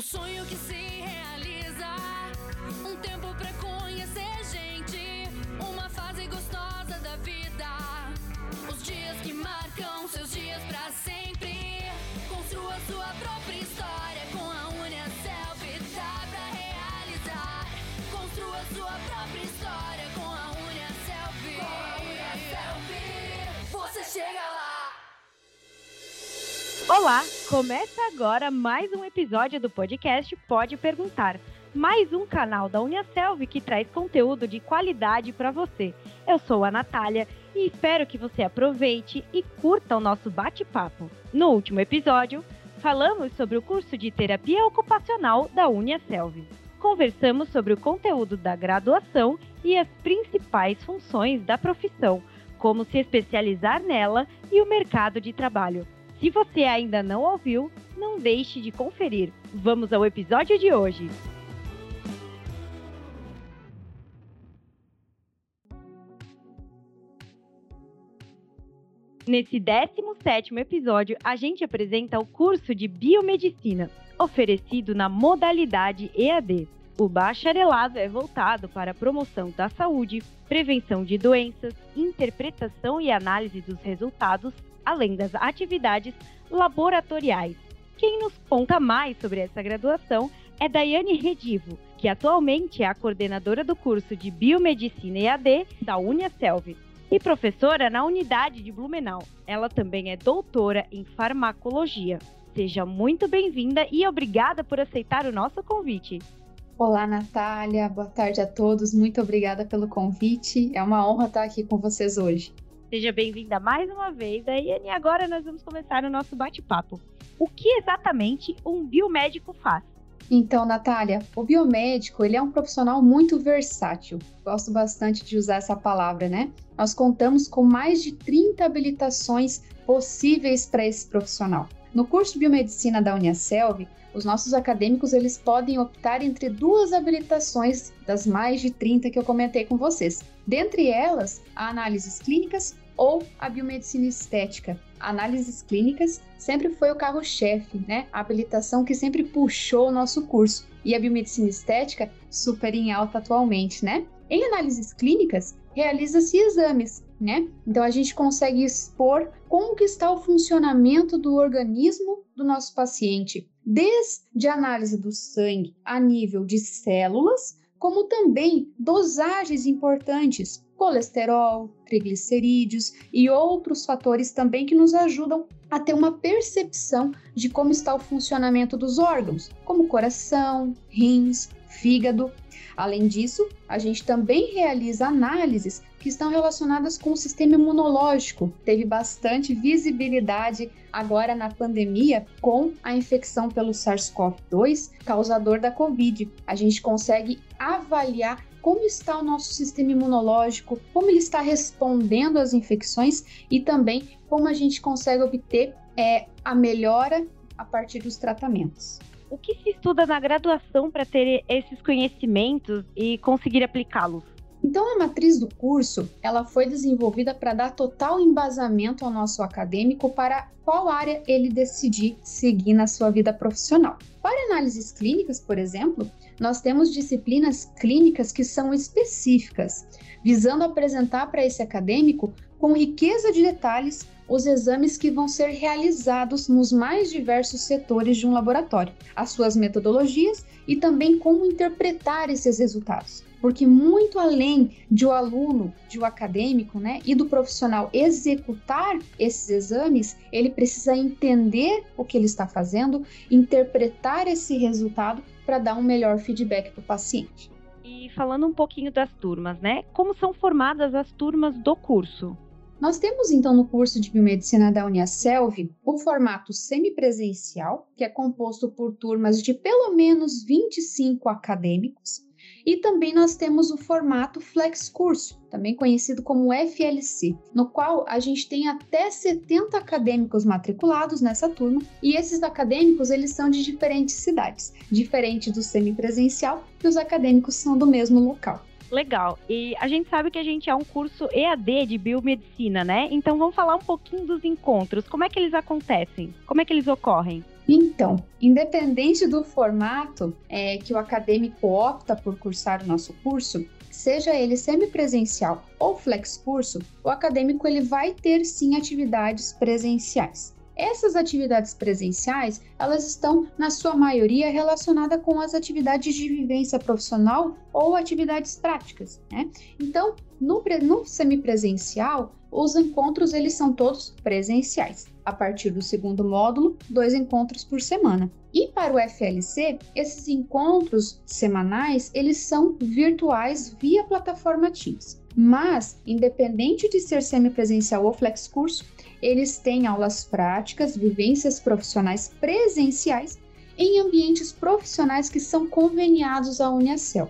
O sonho que se realiza, um tempo pra conhecer gente, uma fase gostosa da vida. Os dias que marcam seus dias Olá, começa agora mais um episódio do podcast Pode Perguntar. Mais um canal da Uniaselv que traz conteúdo de qualidade para você. Eu sou a Natália e espero que você aproveite e curta o nosso bate-papo. No último episódio, falamos sobre o curso de terapia ocupacional da Uniaselv. Conversamos sobre o conteúdo da graduação e as principais funções da profissão, como se especializar nela e o mercado de trabalho. Se você ainda não ouviu, não deixe de conferir. Vamos ao episódio de hoje. Nesse 17º episódio, a gente apresenta o curso de Biomedicina, oferecido na modalidade EAD. O bacharelado é voltado para a promoção da saúde, prevenção de doenças, interpretação e análise dos resultados, além das atividades laboratoriais. Quem nos conta mais sobre essa graduação é Daiane Redivo, que atualmente é a coordenadora do curso de Biomedicina EAD da Uniaselv e professora na unidade de Blumenau. Ela também é doutora em farmacologia. Seja muito bem-vinda e obrigada por aceitar o nosso convite. Olá, Natália. Boa tarde a todos. Muito obrigada pelo convite. É uma honra estar aqui com vocês hoje. Seja bem-vinda mais uma vez, Daiane. E agora nós vamos começar o nosso bate-papo. O que exatamente um biomédico faz? Então, Natália, o biomédico ele é um profissional muito versátil. Gosto bastante de usar essa palavra, né? Nós contamos com mais de 30 habilitações possíveis para esse profissional. No curso de biomedicina da Uniaselv, os nossos acadêmicos eles podem optar entre duas habilitações das mais de 30 que eu comentei com vocês. Dentre elas, a análises clínicas ou a biomedicina estética. Análises clínicas sempre foi o carro-chefe, né? A habilitação que sempre puxou o nosso curso. E a biomedicina estética super em alta atualmente, né? Em análises clínicas, realiza-se exames, né? Então a gente consegue expor como que está o funcionamento do organismo do nosso paciente, desde análise do sangue a nível de células, como também dosagens importantes, colesterol, triglicerídeos e outros fatores também que nos ajudam a ter uma percepção de como está o funcionamento dos órgãos, como coração, rins, fígado. Além disso, a gente também realiza análises que estão relacionadas com o sistema imunológico. Teve bastante visibilidade agora na pandemia com a infecção pelo SARS-CoV-2, causador da Covid. A gente consegue avaliar como está o nosso sistema imunológico, como ele está respondendo às infecções e também como a gente consegue obter é, a melhora a partir dos tratamentos. O que se estuda na graduação para ter esses conhecimentos e conseguir aplicá-los? Então, a matriz do curso ela foi desenvolvida para dar total embasamento ao nosso acadêmico para qual área ele decidir seguir na sua vida profissional. Para análises clínicas, por exemplo, nós temos disciplinas clínicas que são específicas, visando apresentar para esse acadêmico com riqueza de detalhes os exames que vão ser realizados nos mais diversos setores de um laboratório, as suas metodologias e também como interpretar esses resultados. Porque muito além de o aluno, de o acadêmico, né, e do profissional executar esses exames, ele precisa entender o que ele está fazendo, interpretar esse resultado para dar um melhor feedback para o paciente. E falando um pouquinho das turmas, né? Como são formadas as turmas do curso? Nós temos então no curso de biomedicina da Uniaselv o formato semipresencial, que é composto por turmas de pelo menos 25 acadêmicos, e também nós temos o formato Flex Curso, também conhecido como FLC, no qual a gente tem até 70 acadêmicos matriculados nessa turma, e esses acadêmicos eles são de diferentes cidades, diferente do semipresencial, que os acadêmicos são do mesmo local. Legal. E a gente sabe que a gente é um curso EAD de biomedicina, né? Então vamos falar um pouquinho dos encontros. Como é que eles acontecem? Como é que eles ocorrem? Então, independente do formato é, que o acadêmico opta por cursar o nosso curso, seja ele semipresencial ou flex curso, o acadêmico ele vai ter sim atividades presenciais. Essas atividades presenciais, elas estão na sua maioria relacionadas com as atividades de vivência profissional ou atividades práticas, né? Então, no, no semipresencial, os encontros eles são todos presenciais. A partir do segundo módulo, dois encontros por semana. E para o FLC, esses encontros semanais, eles são virtuais via plataforma Teams. Mas, independente de ser semipresencial ou flex curso, eles têm aulas práticas, vivências profissionais presenciais em ambientes profissionais que são conveniados à Uniacel.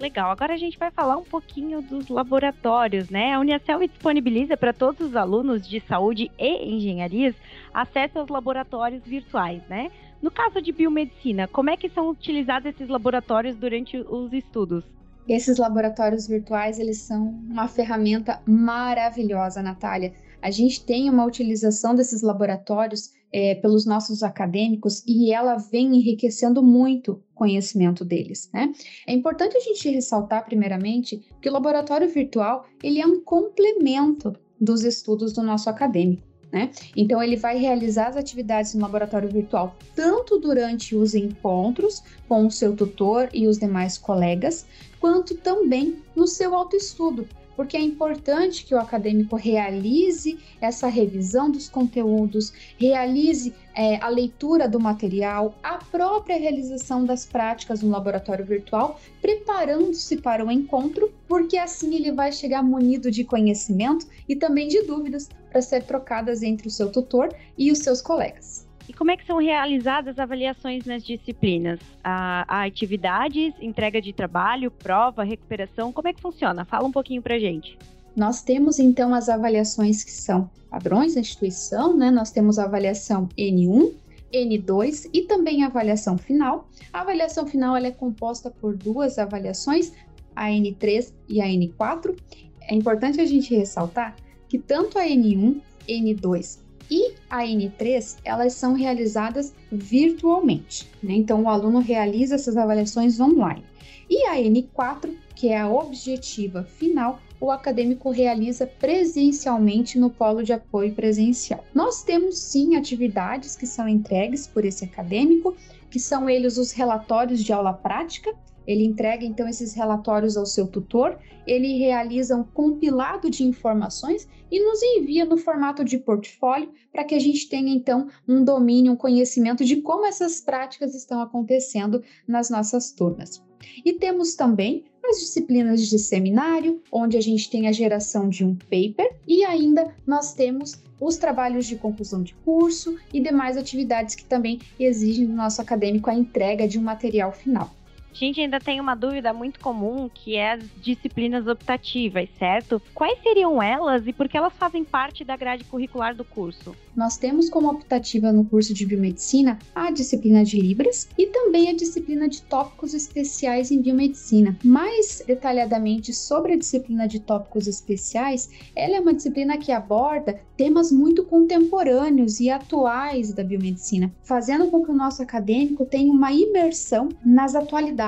Legal, agora a gente vai falar um pouquinho dos laboratórios, né? A Uniacel disponibiliza para todos os alunos de saúde e engenharias acesso aos laboratórios virtuais, né? No caso de biomedicina, como é que são utilizados esses laboratórios durante os estudos? Esses laboratórios virtuais, eles são uma ferramenta maravilhosa, Natália. A gente tem uma utilização desses laboratórios é, pelos nossos acadêmicos e ela vem enriquecendo muito o conhecimento deles, né? É importante a gente ressaltar, primeiramente, que o laboratório virtual ele é um complemento dos estudos do nosso acadêmico. Né? Então, ele vai realizar as atividades no laboratório virtual tanto durante os encontros com o seu tutor e os demais colegas, quanto também no seu autoestudo, porque é importante que o acadêmico realize essa revisão dos conteúdos, realize é, a leitura do material, a própria realização das práticas no laboratório virtual, preparando-se para o encontro, porque assim ele vai chegar munido de conhecimento e também de dúvidas para ser trocadas entre o seu tutor e os seus colegas. E como é que são realizadas as avaliações nas disciplinas? A, a atividades, entrega de trabalho, prova, recuperação, como é que funciona? Fala um pouquinho para gente. Nós temos então as avaliações que são padrões da instituição, né? Nós temos a avaliação N1, N2 e também a avaliação final. A avaliação final ela é composta por duas avaliações, a N3 e a N4. É importante a gente ressaltar que tanto a N1, N2 e a N3, elas são realizadas virtualmente, né? Então o aluno realiza essas avaliações online. E a N4, que é a objetiva final, o acadêmico realiza presencialmente no polo de apoio presencial. Nós temos sim atividades que são entregues por esse acadêmico, que são eles os relatórios de aula prática, ele entrega então esses relatórios ao seu tutor, ele realiza um compilado de informações e nos envia no formato de portfólio para que a gente tenha então um domínio, um conhecimento de como essas práticas estão acontecendo nas nossas turmas. E temos também as disciplinas de seminário, onde a gente tem a geração de um paper, e ainda nós temos os trabalhos de conclusão de curso e demais atividades que também exigem do nosso acadêmico a entrega de um material final. A gente ainda tem uma dúvida muito comum que é as disciplinas optativas, certo? Quais seriam elas e por que elas fazem parte da grade curricular do curso? Nós temos como optativa no curso de biomedicina a disciplina de Libras e também a disciplina de tópicos especiais em biomedicina. Mais detalhadamente sobre a disciplina de tópicos especiais, ela é uma disciplina que aborda temas muito contemporâneos e atuais da biomedicina, fazendo com que o nosso acadêmico tenha uma imersão nas atualidades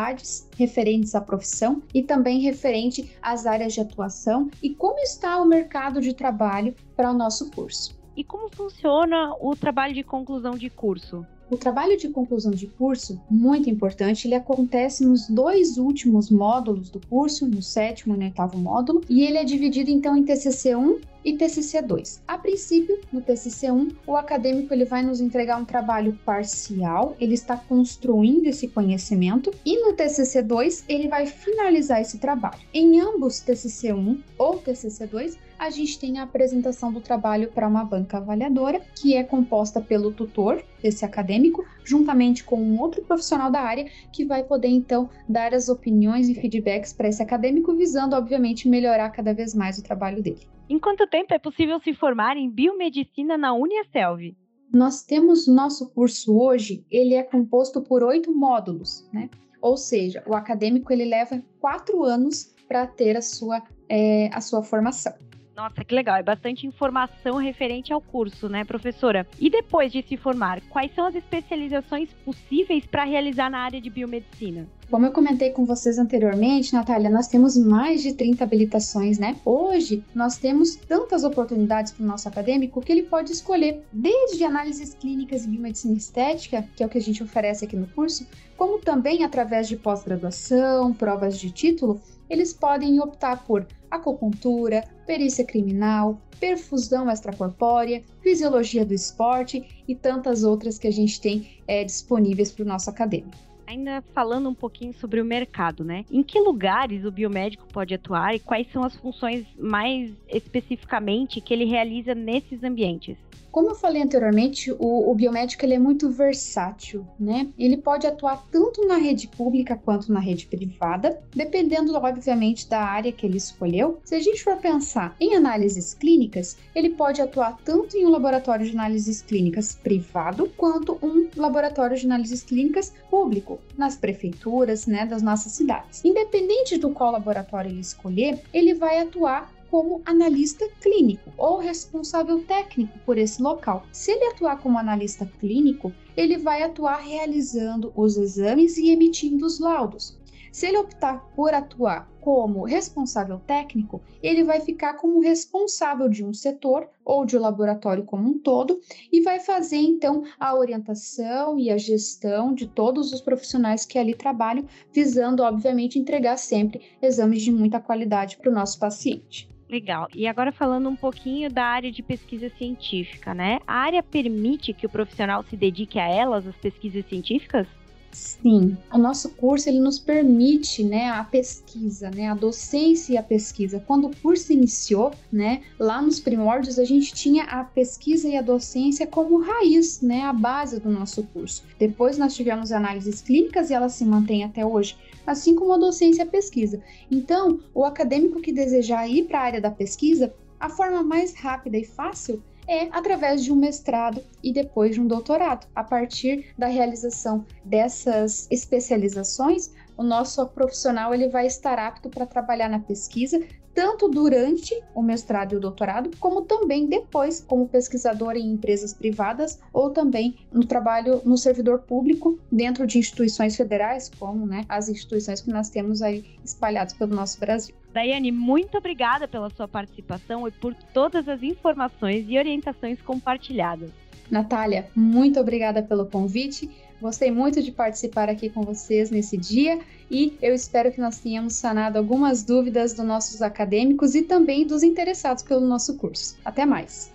referentes à profissão e também referente às áreas de atuação e como está o mercado de trabalho para o nosso curso. E como funciona o trabalho de conclusão de curso? O trabalho de conclusão de curso, muito importante, ele acontece nos dois últimos módulos do curso, no sétimo e no oitavo módulo, e ele é dividido então em TCC 1 e TCC 2. A princípio, no TCC 1, o acadêmico ele vai nos entregar um trabalho parcial, ele está construindo esse conhecimento, e no TCC 2 ele vai finalizar esse trabalho. Em ambos TCC 1 ou TCC 2, a gente tem a apresentação do trabalho para uma banca avaliadora, que é composta pelo tutor desse acadêmico, juntamente com um outro profissional da área, que vai poder então dar as opiniões e feedbacks para esse acadêmico, visando, obviamente, melhorar cada vez mais o trabalho dele. Em quanto tempo é possível se formar em biomedicina na Uniaselv? Nós temos nosso curso hoje, ele é composto por oito módulos, né? Ou seja, o acadêmico ele leva quatro anos para ter a sua, é, a sua formação. Nossa, que legal. É bastante informação referente ao curso, né, professora? E depois de se formar, quais são as especializações possíveis para realizar na área de biomedicina? Como eu comentei com vocês anteriormente, Natália, nós temos mais de 30 habilitações, né? Hoje, nós temos tantas oportunidades para o nosso acadêmico que ele pode escolher desde análises clínicas e biomedicina estética, que é o que a gente oferece aqui no curso, como também através de pós-graduação, provas de título, eles podem optar por acupuntura, perícia criminal, perfusão extracorpórea, fisiologia do esporte e tantas outras que a gente tem é, disponíveis para o nosso acadêmico. Ainda falando um pouquinho sobre o mercado, né? Em que lugares o biomédico pode atuar e quais são as funções mais especificamente que ele realiza nesses ambientes? Como eu falei anteriormente, o, o biomédico ele é muito versátil, né? Ele pode atuar tanto na rede pública quanto na rede privada, dependendo, obviamente, da área que ele escolheu. Se a gente for pensar em análises clínicas, ele pode atuar tanto em um laboratório de análises clínicas privado quanto um laboratório de análises clínicas público, nas prefeituras, né, das nossas cidades. Independente do qual laboratório ele escolher, ele vai atuar como analista clínico ou responsável técnico por esse local. Se ele atuar como analista clínico, ele vai atuar realizando os exames e emitindo os laudos. Se ele optar por atuar como responsável técnico, ele vai ficar como responsável de um setor ou de um laboratório como um todo e vai fazer então a orientação e a gestão de todos os profissionais que ali trabalham, visando, obviamente, entregar sempre exames de muita qualidade para o nosso paciente. Legal. E agora falando um pouquinho da área de pesquisa científica, né? A área permite que o profissional se dedique a elas, as pesquisas científicas? Sim, o nosso curso ele nos permite, né, a pesquisa, né, a docência e a pesquisa. Quando o curso iniciou, né, lá nos primórdios a gente tinha a pesquisa e a docência como raiz, né, a base do nosso curso. Depois nós tivemos análises clínicas e elas se mantêm até hoje, assim como a docência e a pesquisa. Então, o acadêmico que desejar ir para a área da pesquisa, a forma mais rápida e fácil é através de um mestrado e depois de um doutorado. A partir da realização dessas especializações, o nosso profissional ele vai estar apto para trabalhar na pesquisa, tanto durante o mestrado e o doutorado, como também depois como pesquisador em empresas privadas ou também no trabalho no servidor público dentro de instituições federais, como né, as instituições que nós temos aí espalhadas pelo nosso Brasil. Daiane, muito obrigada pela sua participação e por todas as informações e orientações compartilhadas. Natália, muito obrigada pelo convite. Gostei muito de participar aqui com vocês nesse dia e eu espero que nós tenhamos sanado algumas dúvidas dos nossos acadêmicos e também dos interessados pelo nosso curso. Até mais!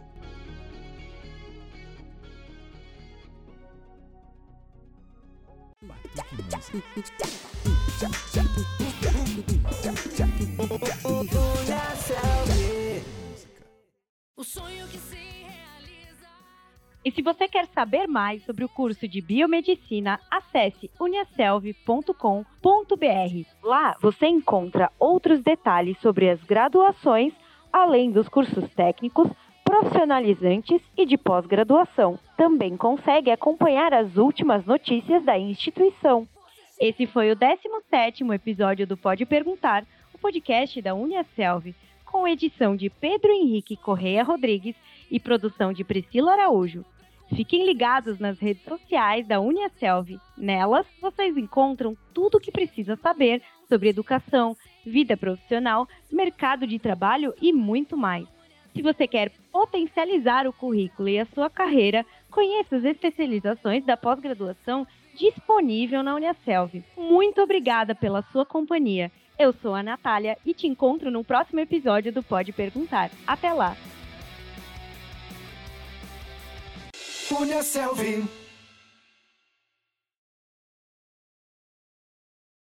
O sonho que se. E se você quer saber mais sobre o curso de biomedicina, acesse uniaselv.com.br. Lá você encontra outros detalhes sobre as graduações, além dos cursos técnicos, profissionalizantes e de pós-graduação. Também consegue acompanhar as últimas notícias da instituição. Esse foi o 17º episódio do Pode Perguntar, o podcast da Uniaselv, com edição de Pedro Henrique Correia Rodrigues e produção de Priscila Araújo. Fiquem ligados nas redes sociais da Uniaselv. Nelas, vocês encontram tudo o que precisa saber sobre educação, vida profissional, mercado de trabalho e muito mais. Se você quer potencializar o currículo e a sua carreira, conheça as especializações da pós-graduação disponível na Uniaselv. Muito obrigada pela sua companhia eu sou a Natália e te encontro no próximo episódio do Pode Perguntar. Até lá! Punha Selvin.